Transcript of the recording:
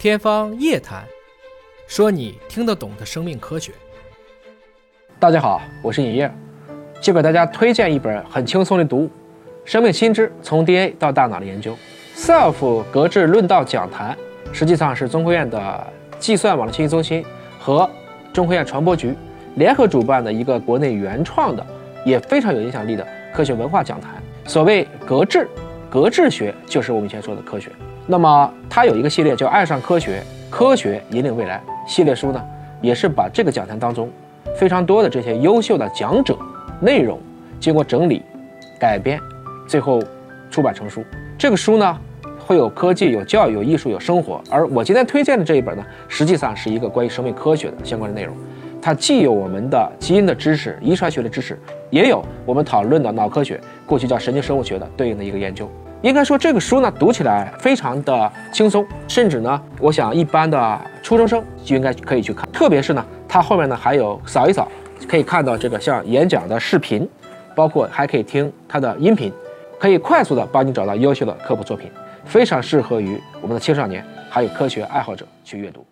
天方夜谭，说你听得懂的生命科学。大家好，我是尹烨，就给大家推荐一本很轻松的读物《生命新知：从 DNA 到大脑的研究》。Self 格致论道讲坛实际上是中科院的计算网络信息中心和中科院传播局联合主办的一个国内原创的，也非常有影响力的科学文化讲坛。所谓格致，格致学就是我们以前说的科学。那么它有一个系列叫《爱上科学，科学引领未来》系列书呢，也是把这个讲坛当中非常多的这些优秀的讲者内容经过整理、改编，最后出版成书。这个书呢，会有科技、有教育、有艺术、有生活。而我今天推荐的这一本呢，实际上是一个关于生命科学的相关的内容。它既有我们的基因的知识、遗传学的知识，也有我们讨论的脑科学，过去叫神经生物学的对应的一个研究。应该说这个书呢读起来非常的轻松，甚至呢，我想一般的初中生就应该可以去看。特别是呢，它后面呢还有扫一扫，可以看到这个像演讲的视频，包括还可以听它的音频，可以快速的帮你找到优秀的科普作品，非常适合于我们的青少年还有科学爱好者去阅读。